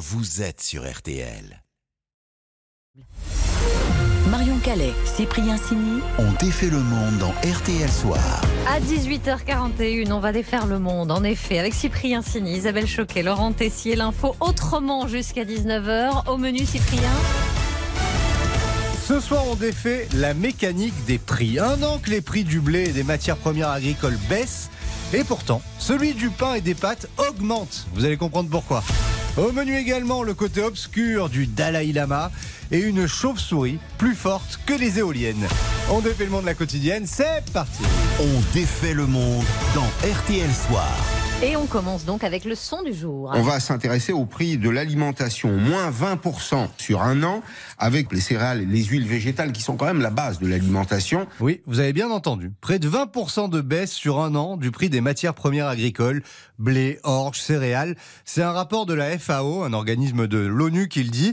vous êtes sur RTL. Marion Calais, Cyprien Sini. On défait le monde dans RTL Soir. À 18h41, on va défaire le monde, en effet, avec Cyprien Sini, Isabelle Choquet, Laurent Tessier, l'info autrement jusqu'à 19h. Au menu, Cyprien. Ce soir, on défait la mécanique des prix. Un an que les prix du blé et des matières premières agricoles baissent, et pourtant, celui du pain et des pâtes augmente. Vous allez comprendre pourquoi. Au menu également, le côté obscur du Dalai Lama et une chauve-souris plus forte que les éoliennes. On défait le monde de la quotidienne, c'est parti On défait le monde dans RTL Soir. Et on commence donc avec le son du jour. On va s'intéresser au prix de l'alimentation, moins 20% sur un an, avec les céréales et les huiles végétales qui sont quand même la base de l'alimentation. Oui, vous avez bien entendu. Près de 20% de baisse sur un an du prix des matières premières agricoles, blé, orge, céréales. C'est un rapport de la FAO, un organisme de l'ONU qui le dit.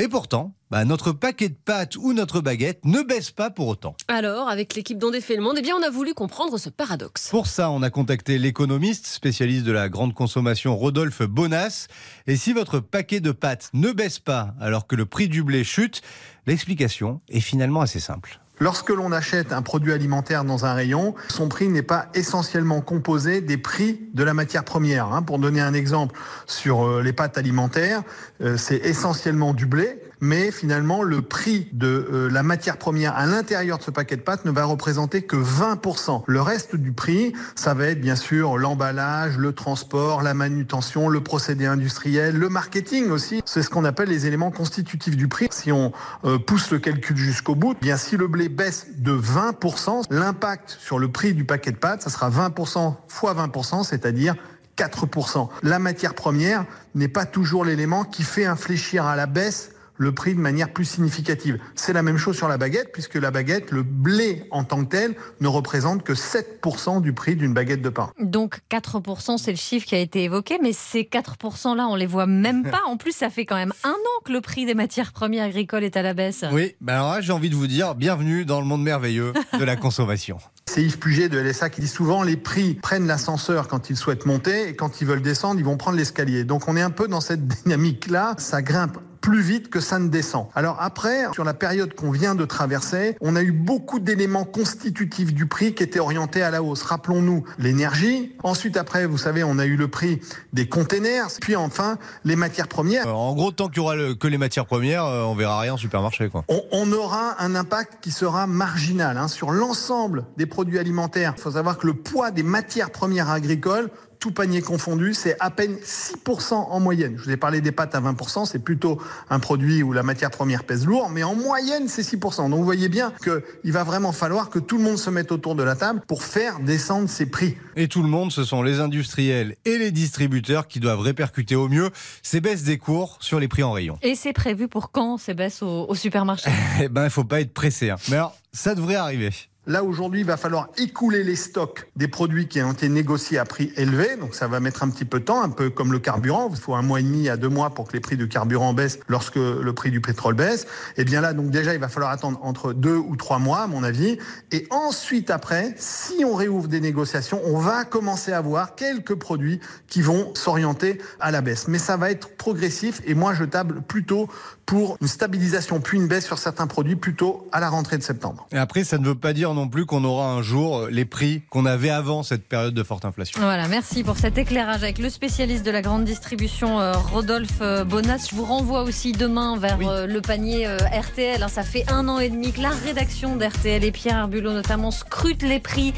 Et pourtant, bah, notre paquet de pâtes ou notre baguette ne baisse pas pour autant. Alors, avec l'équipe dont défait le monde, eh bien, on a voulu comprendre ce paradoxe. Pour ça, on a contacté l'économiste, spécialiste de la grande consommation, Rodolphe Bonas. Et si votre paquet de pâtes ne baisse pas alors que le prix du blé chute, l'explication est finalement assez simple. Lorsque l'on achète un produit alimentaire dans un rayon, son prix n'est pas essentiellement composé des prix de la matière première. hein. Pour donner un exemple sur euh, les pâtes alimentaires, euh, c'est essentiellement du blé, mais finalement le prix de euh, la matière première à l'intérieur de ce paquet de pâtes ne va représenter que 20%. Le reste du prix, ça va être bien sûr l'emballage, le transport, la manutention, le procédé industriel, le marketing aussi. C'est ce qu'on appelle les éléments constitutifs du prix. Si on euh, pousse le calcul jusqu'au bout, eh bien si le blé baisse de 20%, l'impact sur le prix du paquet de pâtes, ça sera 20% fois 20%, c'est-à-dire 4%. La matière première n'est pas toujours l'élément qui fait infléchir à la baisse le prix de manière plus significative. C'est la même chose sur la baguette, puisque la baguette, le blé en tant que tel, ne représente que 7% du prix d'une baguette de pain. Donc 4%, c'est le chiffre qui a été évoqué, mais ces 4%-là, on les voit même pas. En plus, ça fait quand même un an que le prix des matières premières agricoles est à la baisse. Oui, bah alors là, j'ai envie de vous dire, bienvenue dans le monde merveilleux de la consommation. C'est Yves Puget de LSA qui dit souvent les prix prennent l'ascenseur quand ils souhaitent monter et quand ils veulent descendre, ils vont prendre l'escalier. Donc on est un peu dans cette dynamique-là, ça grimpe plus vite que ça ne descend. Alors après, sur la période qu'on vient de traverser, on a eu beaucoup d'éléments constitutifs du prix qui étaient orientés à la hausse. Rappelons-nous l'énergie. Ensuite, après, vous savez, on a eu le prix des containers. Puis enfin, les matières premières. Euh, en gros, tant qu'il y aura le- que les matières premières, euh, on verra rien en supermarché. Quoi. On, on aura un impact qui sera marginal hein, sur l'ensemble des produits alimentaires. Il faut savoir que le poids des matières premières agricoles, tout panier confondu, c'est à peine 6% en moyenne. Je vous ai parlé des pâtes à 20%, c'est plutôt un produit où la matière première pèse lourd, mais en moyenne, c'est 6%. Donc vous voyez bien qu'il va vraiment falloir que tout le monde se mette autour de la table pour faire descendre ces prix. Et tout le monde, ce sont les industriels et les distributeurs qui doivent répercuter au mieux ces baisses des cours sur les prix en rayon. Et c'est prévu pour quand ces baisses au, au supermarché? Eh ben, il faut pas être pressé. hein. Mais alors, ça devrait arriver. Là, aujourd'hui, il va falloir écouler les stocks des produits qui ont été négociés à prix élevé. Donc, ça va mettre un petit peu de temps, un peu comme le carburant. Il faut un mois et demi à deux mois pour que les prix du carburant baissent lorsque le prix du pétrole baisse. Et bien là, donc déjà, il va falloir attendre entre deux ou trois mois, à mon avis. Et ensuite, après, si on réouvre des négociations, on va commencer à voir quelques produits qui vont s'orienter à la baisse. Mais ça va être progressif. Et moi, je table plutôt pour une stabilisation puis une baisse sur certains produits plutôt à la rentrée de septembre. Et après, ça ne veut pas dire non plus qu'on aura un jour euh, les prix qu'on avait avant cette période de forte inflation. Voilà, merci pour cet éclairage avec le spécialiste de la grande distribution, euh, Rodolphe euh, Bonas. Je vous renvoie aussi demain vers Oui. euh, le panier euh, RTL. hein. Ça fait un an et demi que la rédaction d'RTL et Pierre Herbulot notamment scrute les prix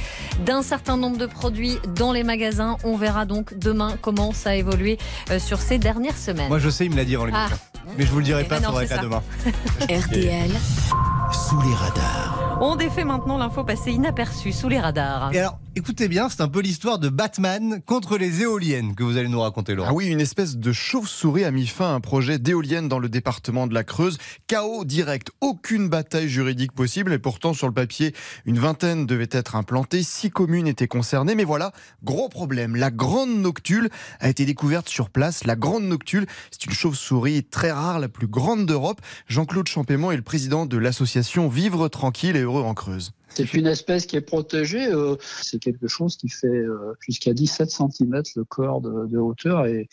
d'un certain nombre de produits dans les magasins. On verra donc demain comment ça a évolué euh, sur ces dernières semaines. Moi, je sais, il me l'a dit avant l'émission. Ah. Mais je vous le dirai pas, ben non, faudrait c'est qu'à ça. demain. RTL, Sous les radars. On défait maintenant l'info passée inaperçue sous les radars. Et alors, écoutez bien, c'est un peu l'histoire de Batman contre les éoliennes que vous allez nous raconter, Laurent. Ah oui, une espèce de chauve-souris a mis fin à un projet d'éolienne dans le département de la Creuse. Chaos direct, aucune bataille juridique possible et pourtant sur le papier, une vingtaine devait être implantée, six communes étaient concernées. Mais voilà, gros problème, la grande noctule a été découverte sur place. La grande noctule, c'est une chauve-souris très rare, la plus grande d'Europe. Jean-Claude Champémont est le président de l'association Vivre tranquille et heureux en Creuse. C'est une espèce qui est protégée. euh, c'est quelque chose qui fait euh, jusqu'à 17 cm le corps de, de hauteur et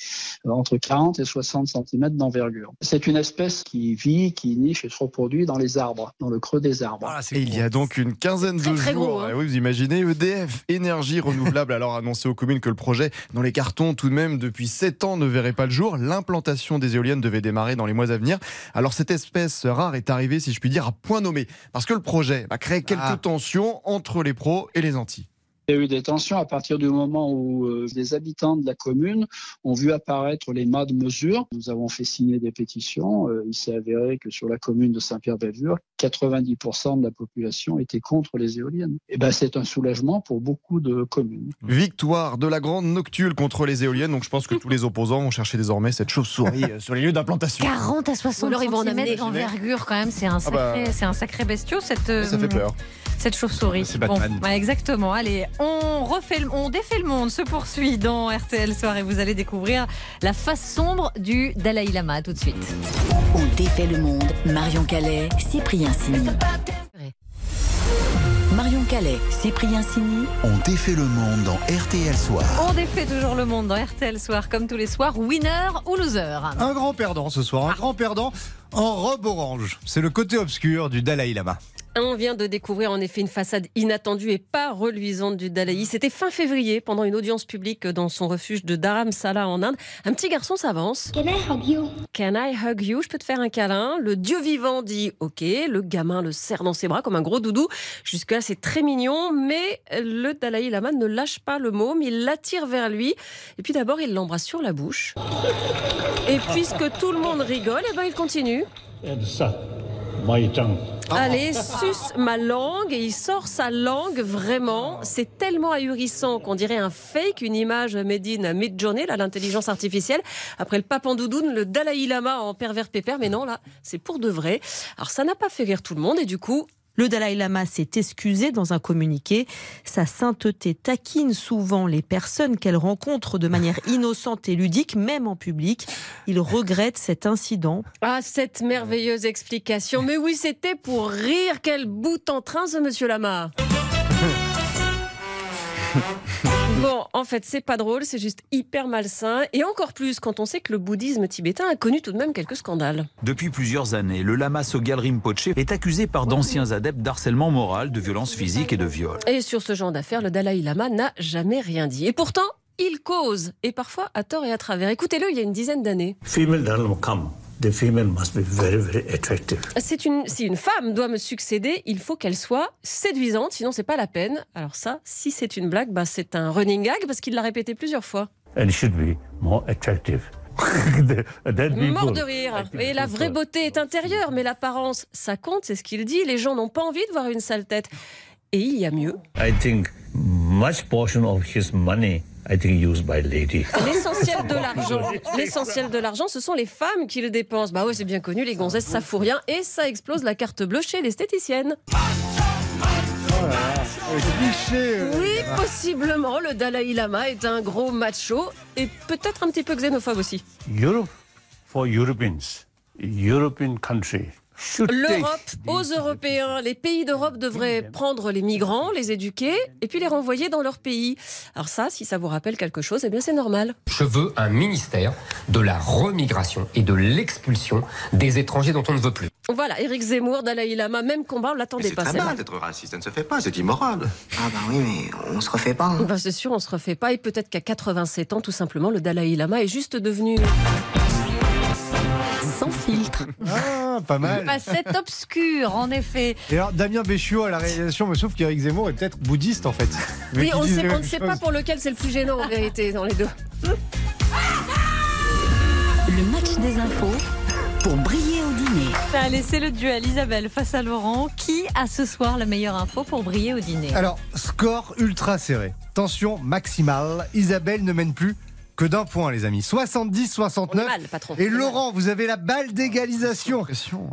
euh, entre 40 et 60 cm d'envergure. C'est une espèce qui vit, qui niche et se reproduit dans les arbres, dans le creux des arbres. Voilà, Et il y a donc une quinzaine Très, de très jours. gros, hein. Eh Oui, vous imaginez, EDF, énergie renouvelable, alors annoncé aux communes que le projet, dans les cartons tout de même depuis 7 ans, ne verrait pas le jour. L'implantation des éoliennes devait démarrer dans les mois à venir. Alors cette espèce rare est arrivée, si je puis dire, à point nommé. Parce que le projet va créer quelques Ah. Tensions entre les pros et les anti. Il y a eu des tensions à partir du moment où euh, les habitants de la commune ont vu apparaître les mâts de mesure. Nous avons fait signer des pétitions. Euh, il s'est avéré que sur la commune de Saint-Pierre-Bellevure, 90% de la population était contre les éoliennes. Et ben, c'est un soulagement pour beaucoup de communes. Victoire de la grande noctule contre les éoliennes. Donc je pense que tous les opposants vont chercher désormais cette chauve-souris euh, sur les lieux d'implantation. 40 à 60 Alors, ils vont en amener. cm d'envergure quand même, c'est un Ah bah. sacré, un sacré bestiau cette, Ça fait peur. Cette chauve-souris. C'est Batman. ouais, exactement. Allez, on refait, le- on défait le monde, se poursuit dans RTL Soir et vous allez découvrir la face sombre du Dalai Lama tout de suite. On défait le monde. Marion Calais, Cyprien Sini. Marion Calais, Cyprien Sini. On défait le monde dans RTL Soir. On défait toujours le monde dans RTL Soir comme tous les soirs, winner ou loser. Un grand perdant ce soir, un grand perdant en robe orange. C'est le côté obscur du Dalai Lama. On vient de découvrir en effet une façade inattendue et pas reluisante du Dalai. C'était fin février, pendant une audience publique dans son refuge de Dharamsala en Inde. Un petit garçon s'avance. Can I hug you? Can I hug you? Je peux te faire un câlin. Le dieu vivant dit OK. Le gamin le serre dans ses bras comme un gros doudou. Jusque-là, c'est très mignon, mais le Dalai Lama ne lâche pas le môme. Il l'attire vers lui. Et puis d'abord, il l'embrasse sur la bouche. Et puisque tout le monde rigole, eh ben, il continue. Allez, suce ma langue et il sort sa langue vraiment. C'est tellement ahurissant qu'on dirait un fake, une image made in mid-journée, là, l'intelligence artificielle. Après le papandoudoun, le Dalai Lama en pervers pépère, mais non, là, c'est pour de vrai. Alors ça n'a pas fait rire tout le monde et du coup, Le Dalai Lama s'est excusé dans un communiqué. Sa sainteté taquine souvent les personnes qu'elle rencontre de manière innocente et ludique, même en public. Il regrette cet incident. ah, cette merveilleuse explication. Mais oui, c'était pour rire. Quel bout en train ce monsieur Lama. Bon, en fait, c'est pas drôle, c'est juste hyper malsain. Et encore plus quand on sait que le bouddhisme tibétain a connu tout de même quelques scandales. Depuis plusieurs années, le lama Sogyal Rinpoche est accusé par d'anciens adeptes d'harcèlement moral, de violence physique et de viol. Et sur ce genre d'affaires, le Dalai Lama n'a jamais rien dit. Et pourtant, il cause, et parfois à tort et à travers. Écoutez-le, il y a une dizaine d'années. Female Dalai come, the female must be very, very attractive. C'est une, si une femme doit me succéder, il faut qu'elle soit séduisante, sinon c'est pas la peine. Alors ça, si c'est une blague, bah c'est un running gag parce qu'il l'a répété plusieurs fois. And should be more attractive. Mort de rire. Et la vraie beauté est intérieure, mais l'apparence, ça compte, c'est ce qu'il dit. Les gens n'ont pas envie de voir une sale tête. Et il y a mieux. I think much portion of his money, I think used by lady. L'essentiel de l'argent, l'essentiel de l'argent, ce sont les femmes qui le dépensent. Bah ouais, c'est bien connu, les gonzesses, ça fout rien et ça explose la carte bleue chez l'esthéticienne. Oui, possiblement, le Dalai Lama est un gros macho et peut-être un petit peu xénophobe aussi. Europe, for Europeans, European country L'Europe aux Européens, les pays d'Europe devraient prendre les migrants, les éduquer et puis les renvoyer dans leur pays. Alors ça, si ça vous rappelle quelque chose, eh bien c'est normal. Je veux un ministère de la remigration et de l'expulsion des étrangers dont on ne veut plus. Voilà, Éric Zemmour, Dalai Lama, même combat, on l'attendait C'est pas. très celle-là. mal d'être raciste, ça ne se fait pas, c'est immoral. Ah bah oui, mais on se refait pas. hein. Ben, c'est sûr, on se refait pas. Et peut-être qu'à 87 ans, tout simplement, le Dalai Lama est juste devenu. Sans filtre. Ah, pas mal. Facette obscure, en effet. Et alors, Damien Béchiot à la réalisation me souffle qu'Éric Zemmour est peut-être bouddhiste en fait. Mais Oui, on disent sait- on ne sait pas pour lequel c'est le plus gênant en vérité dans les deux. Le match des infos pour briller au dîner. Allez, c'est le duel Isabelle face à Laurent. Qui a ce soir la meilleure info pour briller au dîner? Alors, score ultra serré. Tension maximale. Isabelle ne mène plus que d'un point, les amis. 70-69. patron. Et Laurent, vous avez la balle d'égalisation.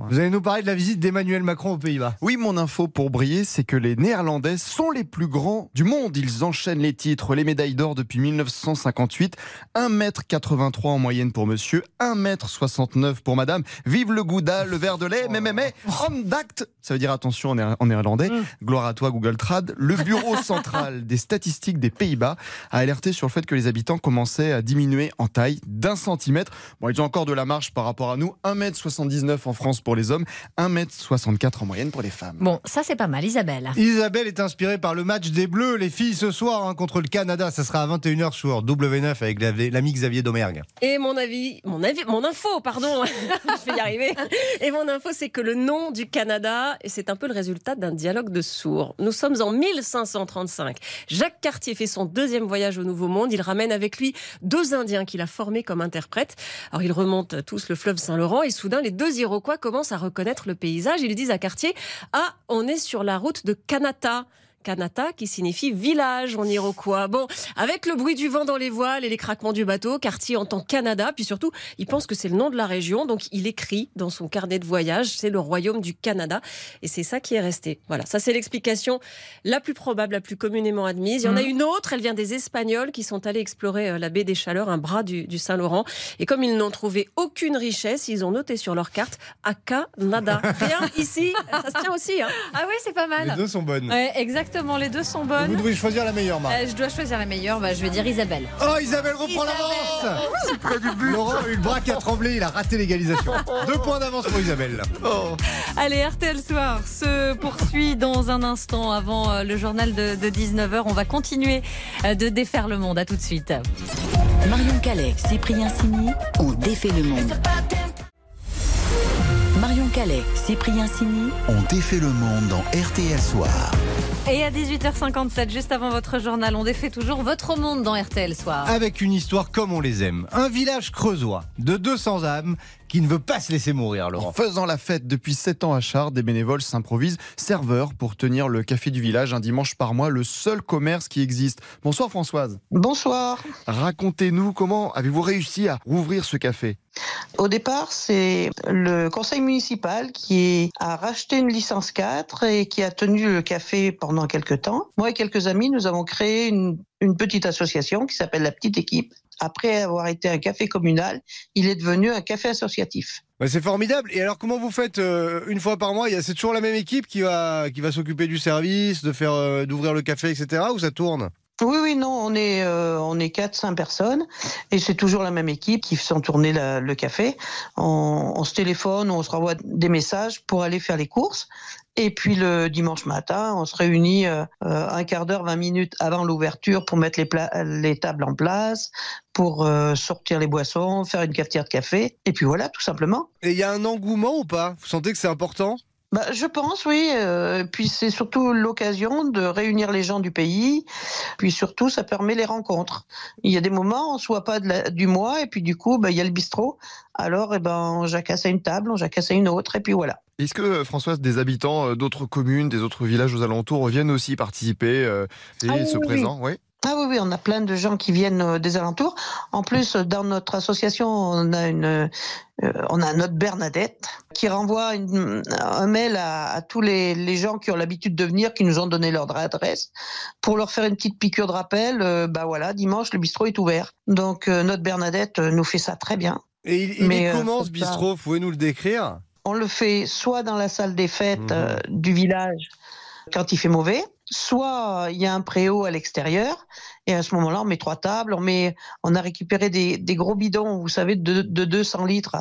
Vous allez nous parler de la visite d'Emmanuel Macron aux Pays-Bas. Oui, mon info pour briller, c'est que les Néerlandais sont les plus grands du monde. Ils enchaînent les titres, les médailles d'or depuis 1958. 1m83 en moyenne pour monsieur, 1m69 pour madame. Vive le gouda, le verre de lait, mais, mais, mais, dact, ça veut dire attention en néerlandais. Gloire à toi, Google Trad. Le bureau central des statistiques des Pays-Bas a alerté sur le fait que les habitants commençaient à diminuer en taille d'un centimètre. Bon, ils ont encore de la marge par rapport à nous. 1m79 en France pour les hommes, 1m64 en moyenne pour les femmes. Bon, ça c'est pas mal, Isabelle. Isabelle est inspirée par le match des Bleus, les filles, ce soir hein, contre le Canada. Ça sera à 21h sur W9 avec l'ami Xavier Domergue. Et mon avis, mon avis, mon info, pardon, je vais y arriver. Et mon info, c'est que le nom du Canada, c'est un peu le résultat d'un dialogue de sourds. Nous sommes en 1535. Jacques Cartier fait son deuxième voyage au Nouveau Monde. Il ramène avec lui deux Indiens qu'il a formés comme interprètes. Alors ils remontent tous le fleuve Saint-Laurent et soudain les deux Iroquois commencent à reconnaître le paysage. Ils disent à Cartier Ah, on est sur la route de Kanata. Kanata, qui signifie village en iroquois. Bon, avec le bruit du vent dans les voiles et les craquements du bateau, Cartier entend Canada, puis surtout, il pense que c'est le nom de la région, donc il écrit dans son carnet de voyage, c'est le royaume du Canada, et c'est ça qui est resté. Voilà, ça c'est l'explication la plus probable, la plus communément admise. Il y en a mmh. une autre, elle vient des Espagnols qui sont allés explorer euh, la baie des Chaleurs, un bras du, Saint-Laurent, et comme ils n'ont trouvé aucune richesse, ils ont noté sur leur carte Aka Nada. Rien ici, ça se tient aussi. Hein. Ah oui, c'est pas mal. Les deux sont bonnes. Ouais, exactement les deux sont bonnes. Vous devez choisir la meilleure, Marc. Euh, je dois choisir la meilleure, bah, je vais dire Isabelle. Oh, Isabelle reprend l'avance C'est près du but Laurent a eu le bras qui a tremblé, il a raté l'égalisation. Deux points d'avance pour Isabelle. Oh. Allez, RTL Soir se poursuit dans un instant avant euh, le journal de, de 19h. On va continuer euh, de défaire le monde. À tout de suite. Marion Calais, Cyprien Sini ont défait le monde. Calais, Cyprien Sini ont défait le monde dans RTL Soir. Et à 18h57, juste avant votre journal, on défait toujours votre monde dans RTL Soir. Avec une histoire comme on les aime. Un village creusois de 200 âmes qui ne veut pas se laisser mourir, Laurent. En faisant la fête depuis 7 ans à Char, des bénévoles s'improvisent serveurs pour tenir le café du village un dimanche par mois, le seul commerce qui existe. Bonsoir Françoise. Bonsoir. Racontez-nous comment avez-vous réussi à rouvrir ce café? Au départ, c'est le conseil municipal qui a racheté une licence 4 et qui a tenu le café pendant quelques temps. Moi et quelques amis, nous avons créé une, petite association qui s'appelle la Petite Équipe. Après avoir été un café communal, il est devenu un café associatif. c'est formidable. Et alors, comment vous faites euh, une fois par mois? C'est toujours la même équipe qui va, qui va s'occuper du service, de faire, euh, d'ouvrir le café, etc. Ou ça tourne? Oui, oui, non, on est, euh, on est 4-5 personnes et c'est toujours la même équipe qui fait tourner le café. On, se téléphone, on se renvoie des messages pour aller faire les courses. Et puis le dimanche matin, on se réunit euh, euh, un quart d'heure, 20 minutes avant l'ouverture pour mettre les, les tables en place, pour sortir les boissons, faire une cafetière de café. Et puis voilà, tout simplement. Et il y a un engouement ou pas? Vous sentez que c'est important? Bah, je pense, oui. Euh, puis c'est surtout l'occasion de réunir les gens du pays. Puis surtout, ça permet les rencontres. Il y a des moments, on soit pas du mois, et puis du coup, bah, il y a le bistrot. Alors, eh ben, on jacasse à une table, on jacasse à une autre, et puis voilà. Est-ce que, euh, Françoise, des habitants euh, d'autres communes, des autres villages aux alentours viennent aussi participer et ah se présentent? Oui. Ah oui, oui, on a plein de gens qui viennent euh, des alentours. En plus, dans notre association, on a une, euh, on a notre Bernadette qui renvoie un mail à, tous les, gens qui ont l'habitude de venir, qui nous ont donné leur adresse, pour leur faire une petite piqûre de rappel. Euh, bah voilà, dimanche, le bistrot est ouvert. Donc notre Bernadette nous fait ça très bien. Et il, Mais, comment ce bistrot Vous pouvez nous le décrire? On le fait soit dans la salle des fêtes mmh. du village quand il fait mauvais, soit il y a un préau à l'extérieur, et à ce moment-là, on met trois tables, on, met, on a récupéré des, gros bidons, vous savez, de, 200 litres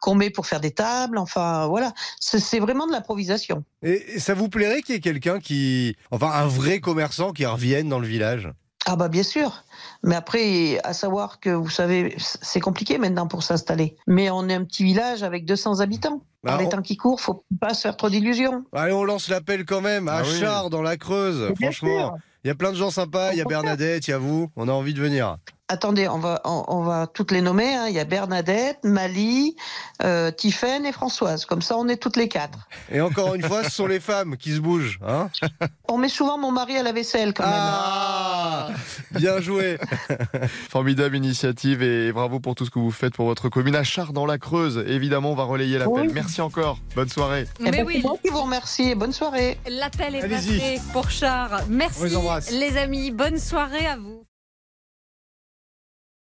qu'on met pour faire des tables, enfin voilà, c'est vraiment de l'improvisation. Et ça vous plairait qu'il y ait quelqu'un qui, enfin un vrai commerçant qui revienne dans le village? Ah bah bien sûr. Mais après, à savoir que vous savez, c'est compliqué maintenant pour s'installer. Mais on est un petit village avec 200 habitants. Bah, les temps qui courent, faut pas se faire trop d'illusions. Allez, on lance l'appel quand même à ah Char dans la Creuse. Franchement, il y a plein de gens sympas. Il y a Bernadette, il y a vous. On a envie de venir. Attendez, on va, on, on va toutes les nommer. hein. Il y a Bernadette, Mali, euh, Tiffaine et Françoise. Comme ça, on est toutes les quatre. Et encore une fois, ce sont les femmes qui se bougent. Hein On met souvent mon mari à la vaisselle quand même. Ah Bien joué. Formidable initiative et bravo pour tout ce que vous faites pour votre commune. À Char dans la Creuse, évidemment, on va relayer l'appel. Oui. Merci encore. Bonne soirée. Eh Mais ben, oui. C'est moi qui vous remercie et bonne soirée. L'appel est passé pour Char. On Merci les amis. Bonne soirée à vous.